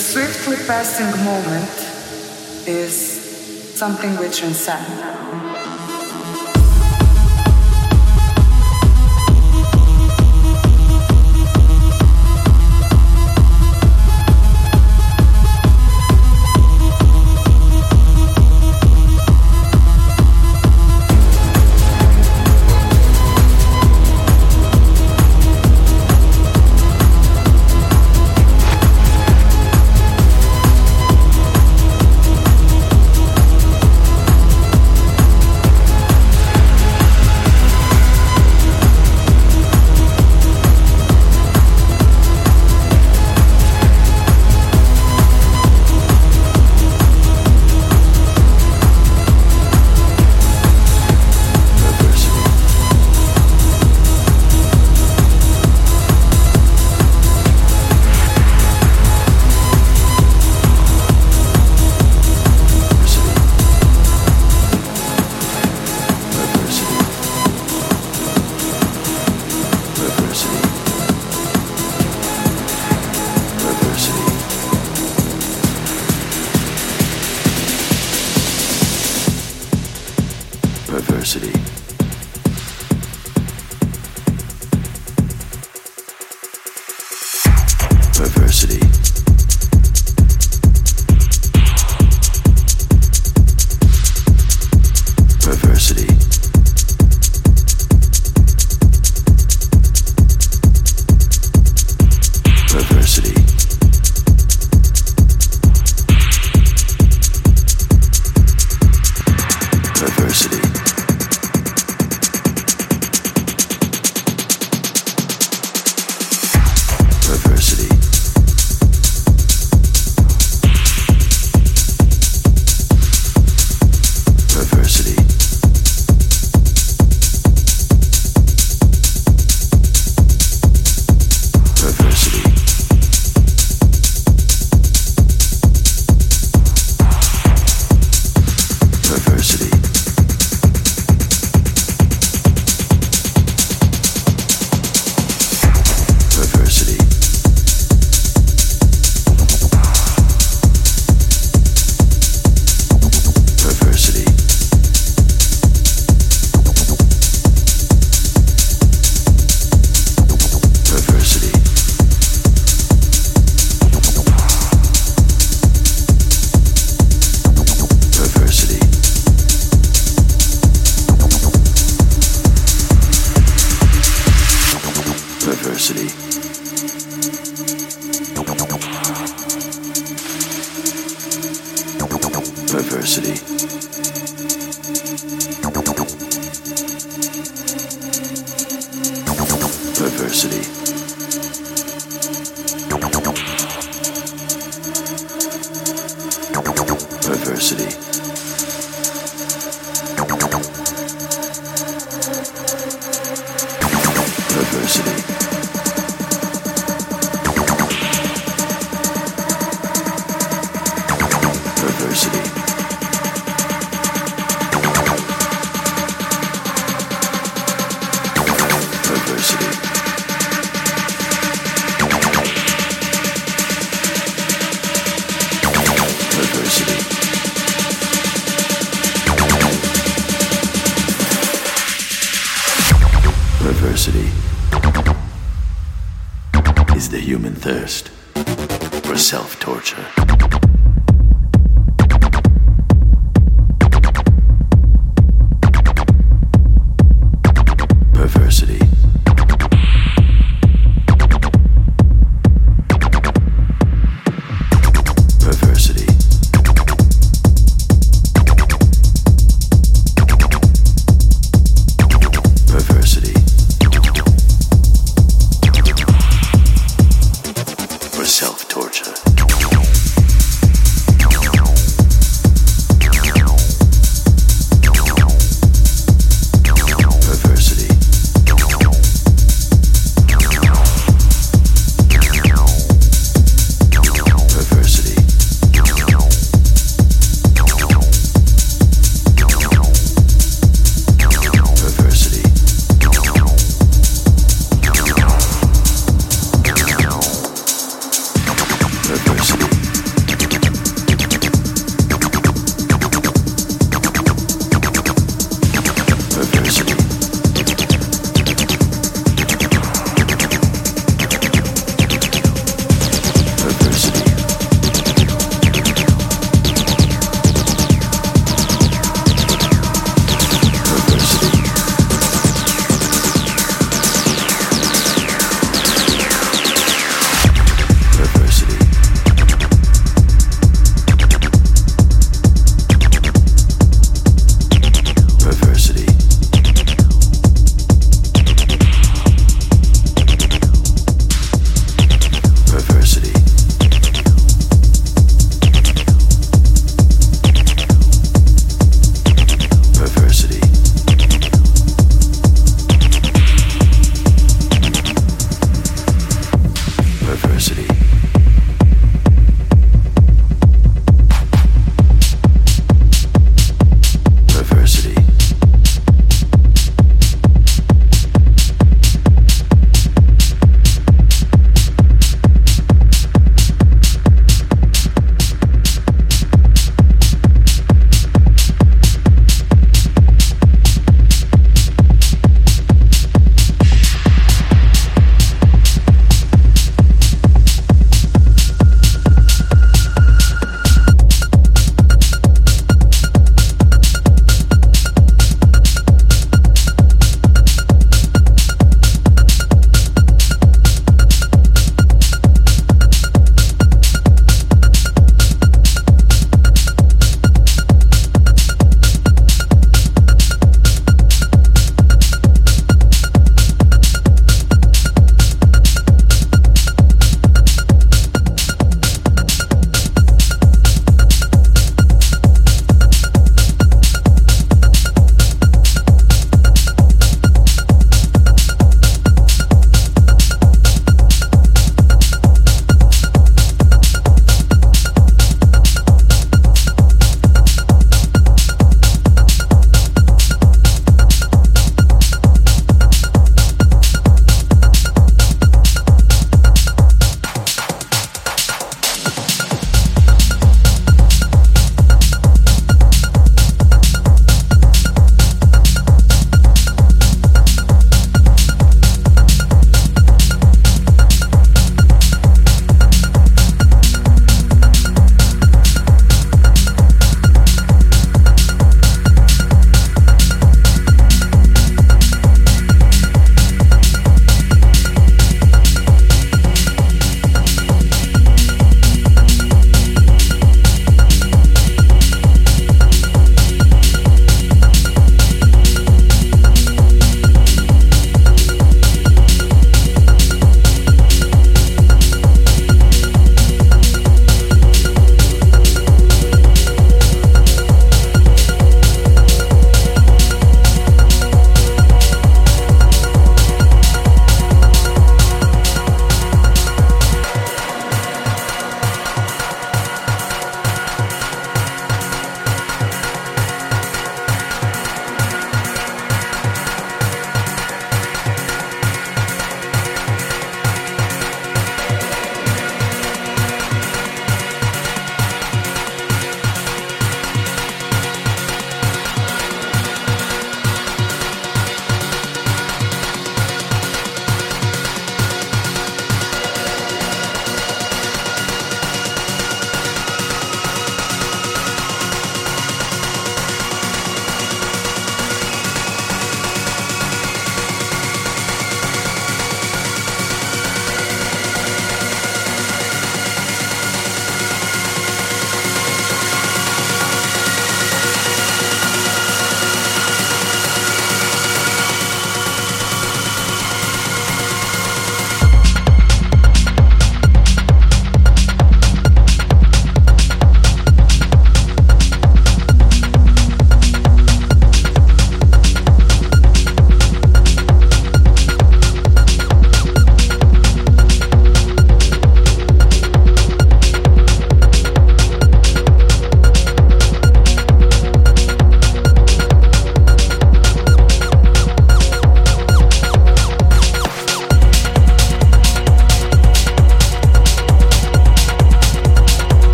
swiftly passing moment is something we transcend.